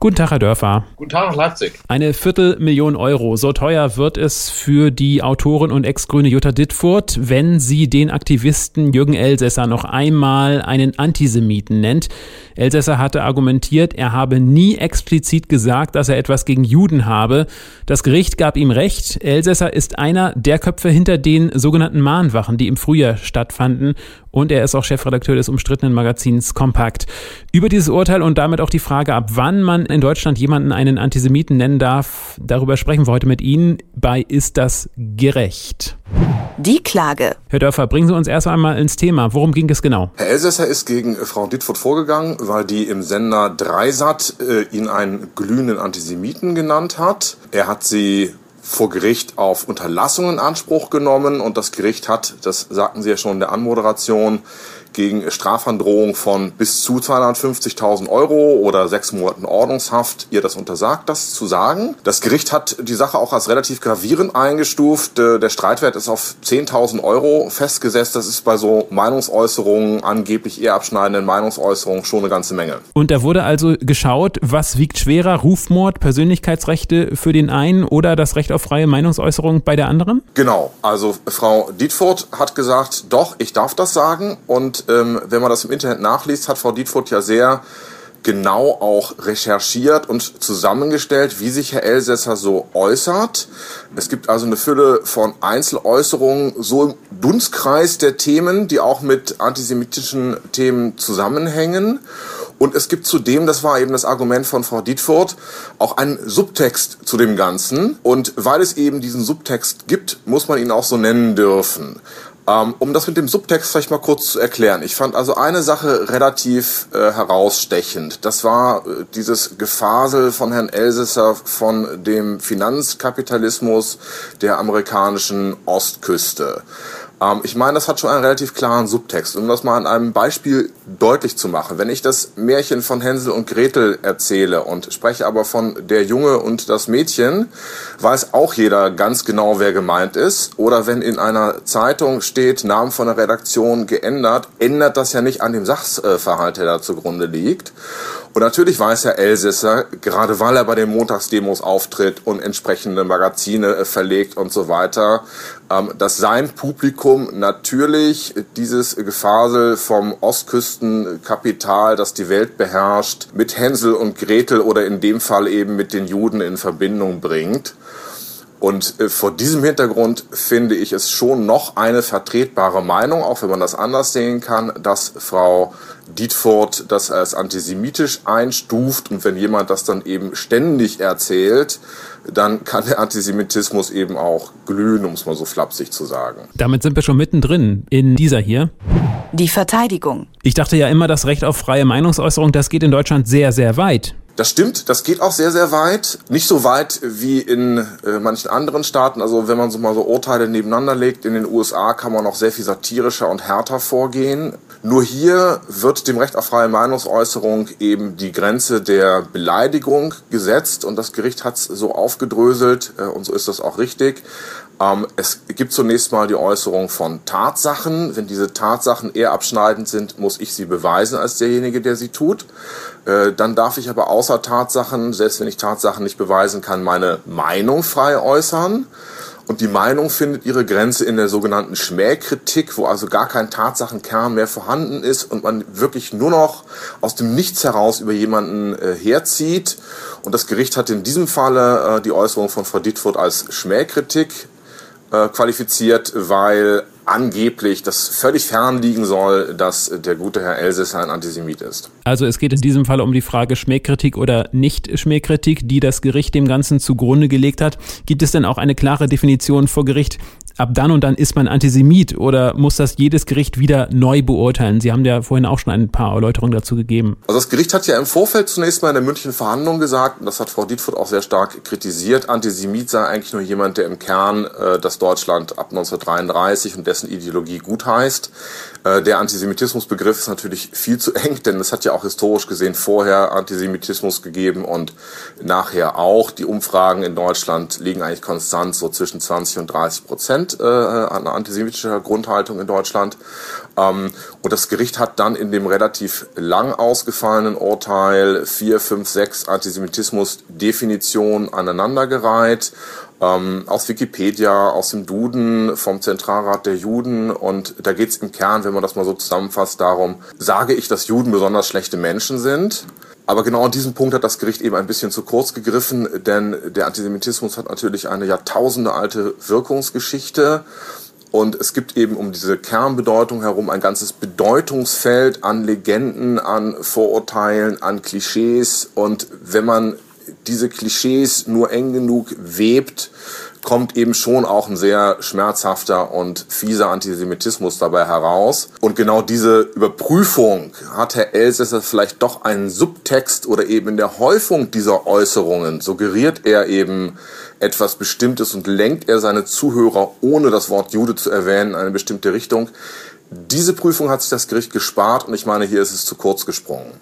Guten Tag, Herr Dörfer. Guten Tag nach Leipzig. Eine Viertelmillion Euro. So teuer wird es für die Autorin und Ex-Grüne Jutta Dittfurt, wenn sie den Aktivisten Jürgen Elsässer noch einmal einen Antisemiten nennt. Elsässer hatte argumentiert, er habe nie explizit gesagt, dass er etwas gegen Juden habe. Das Gericht gab ihm recht. Elsässer ist einer der Köpfe hinter den sogenannten Mahnwachen, die im Frühjahr stattfanden. Und er ist auch Chefredakteur des umstrittenen Magazins Compact. Über dieses Urteil und damit auch die Frage, ab wann man in Deutschland jemanden einen Antisemiten nennen darf, darüber sprechen wir heute mit Ihnen bei Ist das gerecht? Die Klage. Herr Dörfer, bringen Sie uns erst einmal ins Thema. Worum ging es genau? Herr Elsässer ist gegen Frau Dittfurt vorgegangen, weil die im Sender Dreisat äh, ihn einen glühenden Antisemiten genannt hat. Er hat sie vor Gericht auf Unterlassung in Anspruch genommen und das Gericht hat, das sagten Sie ja schon in der Anmoderation, gegen Strafandrohung von bis zu 250.000 Euro oder sechs Monaten Ordnungshaft ihr das untersagt, das zu sagen. Das Gericht hat die Sache auch als relativ gravierend eingestuft. Äh, der Streitwert ist auf 10.000 Euro festgesetzt. Das ist bei so Meinungsäußerungen, angeblich eher abschneidenden Meinungsäußerungen schon eine ganze Menge. Und da wurde also geschaut, was wiegt schwerer, Rufmord, Persönlichkeitsrechte für den einen oder das Recht auf freie Meinungsäußerung bei der anderen? Genau. Also Frau Dietfurt hat gesagt, doch, ich darf das sagen und ähm, wenn man das im Internet nachliest, hat Frau Dietfurt ja sehr genau auch recherchiert und zusammengestellt, wie sich Herr Elsässer so äußert. Es gibt also eine Fülle von Einzeläußerungen so im Dunstkreis der Themen, die auch mit antisemitischen Themen zusammenhängen. Und es gibt zudem, das war eben das Argument von Frau Dietfurt, auch einen Subtext zu dem Ganzen. Und weil es eben diesen Subtext gibt, muss man ihn auch so nennen dürfen. Ähm, um das mit dem Subtext vielleicht mal kurz zu erklären. Ich fand also eine Sache relativ äh, herausstechend. Das war äh, dieses Gefasel von Herrn Elsässer von dem Finanzkapitalismus der amerikanischen Ostküste. Ähm, ich meine, das hat schon einen relativ klaren Subtext. Um das mal an einem Beispiel deutlich zu machen. Wenn ich das Märchen von Hänsel und Gretel erzähle und spreche aber von der Junge und das Mädchen, weiß auch jeder ganz genau, wer gemeint ist. Oder wenn in einer Zeitung steht, Namen von der Redaktion geändert, ändert das ja nicht an dem Sachverhalt, der da zugrunde liegt. Und natürlich weiß Herr Elsässer, gerade weil er bei den Montagsdemos auftritt und entsprechende Magazine äh, verlegt und so weiter, ähm, dass sein Publikum natürlich dieses Gefasel vom Ostküstenkapital, das die Welt beherrscht, mit Hänsel und Gretel oder in dem Fall eben mit den Juden in Verbindung bringt. Und äh, vor diesem Hintergrund finde ich es schon noch eine vertretbare Meinung, auch wenn man das anders sehen kann, dass Frau Dietfurt das als antisemitisch einstuft und wenn jemand das dann eben ständig erzählt, dann kann der Antisemitismus eben auch glühen, um es mal so flapsig zu sagen. Damit sind wir schon mittendrin in dieser hier. Die Verteidigung. Ich dachte ja immer, das Recht auf freie Meinungsäußerung, das geht in Deutschland sehr, sehr weit. Das stimmt, das geht auch sehr, sehr weit. Nicht so weit wie in äh, manchen anderen Staaten. Also wenn man so mal so Urteile nebeneinander legt, in den USA kann man noch sehr viel satirischer und härter vorgehen. Nur hier wird dem Recht auf freie Meinungsäußerung eben die Grenze der Beleidigung gesetzt und das Gericht hat es so aufgedröselt äh, und so ist das auch richtig. Ähm, es gibt zunächst mal die Äußerung von Tatsachen. Wenn diese Tatsachen eher abschneidend sind, muss ich sie beweisen als derjenige, der sie tut. Äh, dann darf ich aber außer Tatsachen, selbst wenn ich Tatsachen nicht beweisen kann, meine Meinung frei äußern. Und die Meinung findet ihre Grenze in der sogenannten Schmähkritik, wo also gar kein Tatsachenkern mehr vorhanden ist und man wirklich nur noch aus dem Nichts heraus über jemanden äh, herzieht. Und das Gericht hat in diesem Falle äh, die Äußerung von Frau Dittfurt als Schmähkritik äh, qualifiziert, weil angeblich das völlig fern liegen soll, dass der gute Herr Elsässer ein Antisemit ist. Also es geht in diesem Fall um die Frage Schmähkritik oder Nicht-Schmähkritik, die das Gericht dem Ganzen zugrunde gelegt hat. Gibt es denn auch eine klare Definition vor Gericht, ab dann und dann ist man Antisemit oder muss das jedes Gericht wieder neu beurteilen? Sie haben ja vorhin auch schon ein paar Erläuterungen dazu gegeben. Also das Gericht hat ja im Vorfeld zunächst mal in der mündlichen Verhandlung gesagt, und das hat Frau Dietfurt auch sehr stark kritisiert, Antisemit sei eigentlich nur jemand, der im Kern äh, das Deutschland ab 1933 und dessen Ideologie gutheißt. Äh, der Antisemitismusbegriff ist natürlich viel zu eng, denn es hat ja auch historisch gesehen vorher Antisemitismus gegeben und nachher auch. Die Umfragen in Deutschland liegen eigentlich konstant so zwischen 20 und 30 Prozent äh, an antisemitischer Grundhaltung in Deutschland. Ähm, und das Gericht hat dann in dem relativ lang ausgefallenen Urteil 4, 5, 6 Antisemitismus-Definitionen aneinandergereiht ähm, aus Wikipedia, aus dem Duden vom Zentralrat der Juden. Und da geht es im Kern, wenn man das mal so zusammenfasst, darum, sage ich, dass Juden besonders schlechte Menschen sind? Aber genau an diesem Punkt hat das Gericht eben ein bisschen zu kurz gegriffen, denn der Antisemitismus hat natürlich eine jahrtausendealte Wirkungsgeschichte. Und es gibt eben um diese Kernbedeutung herum ein ganzes Bedeutungsfeld an Legenden, an Vorurteilen, an Klischees. Und wenn man diese Klischees nur eng genug webt, kommt eben schon auch ein sehr schmerzhafter und fieser Antisemitismus dabei heraus. Und genau diese Überprüfung hat Herr Elsässer vielleicht doch einen Subtext oder eben in der Häufung dieser Äußerungen suggeriert er eben etwas Bestimmtes und lenkt er seine Zuhörer, ohne das Wort Jude zu erwähnen, in eine bestimmte Richtung. Diese Prüfung hat sich das Gericht gespart und ich meine, hier ist es zu kurz gesprungen.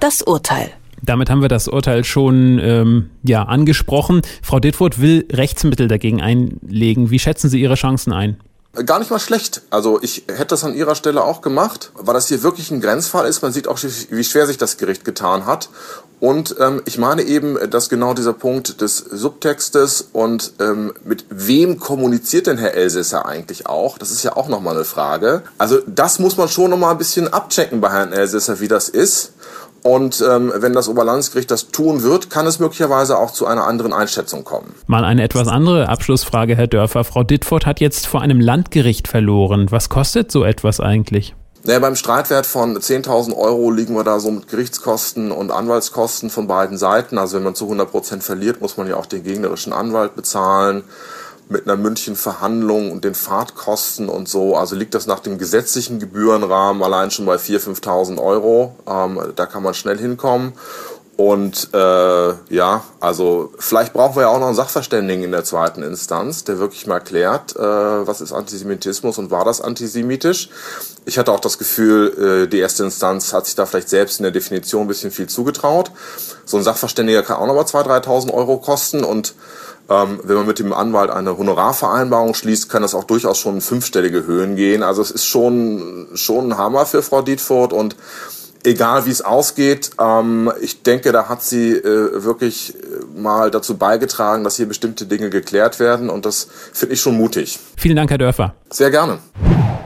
Das Urteil. Damit haben wir das Urteil schon ähm, ja, angesprochen. Frau Dittwood will Rechtsmittel dagegen einlegen. Wie schätzen Sie Ihre Chancen ein? Gar nicht mal schlecht. Also ich hätte das an Ihrer Stelle auch gemacht, weil das hier wirklich ein Grenzfall ist. Man sieht auch, wie schwer sich das Gericht getan hat. Und ähm, ich meine eben, dass genau dieser Punkt des Subtextes und ähm, mit wem kommuniziert denn Herr Elsässer eigentlich auch, das ist ja auch nochmal eine Frage. Also das muss man schon nochmal ein bisschen abchecken bei Herrn Elsässer, wie das ist. Und ähm, wenn das Oberlandesgericht das tun wird, kann es möglicherweise auch zu einer anderen Einschätzung kommen. Mal eine etwas andere Abschlussfrage, Herr Dörfer. Frau Dittfurt hat jetzt vor einem Landgericht verloren. Was kostet so etwas eigentlich? Naja, beim Streitwert von 10.000 Euro liegen wir da so mit Gerichtskosten und Anwaltskosten von beiden Seiten. Also wenn man zu 100 Prozent verliert, muss man ja auch den gegnerischen Anwalt bezahlen mit einer mündlichen Verhandlung und den Fahrtkosten und so. Also liegt das nach dem gesetzlichen Gebührenrahmen allein schon bei 4.000, 5.000 Euro. Ähm, da kann man schnell hinkommen. Und äh, ja, also vielleicht brauchen wir ja auch noch einen Sachverständigen in der zweiten Instanz, der wirklich mal klärt, äh, was ist Antisemitismus und war das antisemitisch. Ich hatte auch das Gefühl, äh, die erste Instanz hat sich da vielleicht selbst in der Definition ein bisschen viel zugetraut. So ein Sachverständiger kann auch noch mal 2.000, 3.000 Euro kosten und ähm, wenn man mit dem Anwalt eine Honorarvereinbarung schließt, kann das auch durchaus schon in fünfstellige Höhen gehen. Also es ist schon, schon ein Hammer für Frau Dietfurt und egal wie es ausgeht, ähm, ich denke, da hat sie äh, wirklich äh, mal dazu beigetragen, dass hier bestimmte Dinge geklärt werden und das finde ich schon mutig. Vielen Dank, Herr Dörfer. Sehr gerne.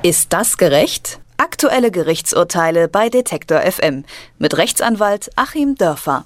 Ist das gerecht? Aktuelle Gerichtsurteile bei Detektor FM mit Rechtsanwalt Achim Dörfer.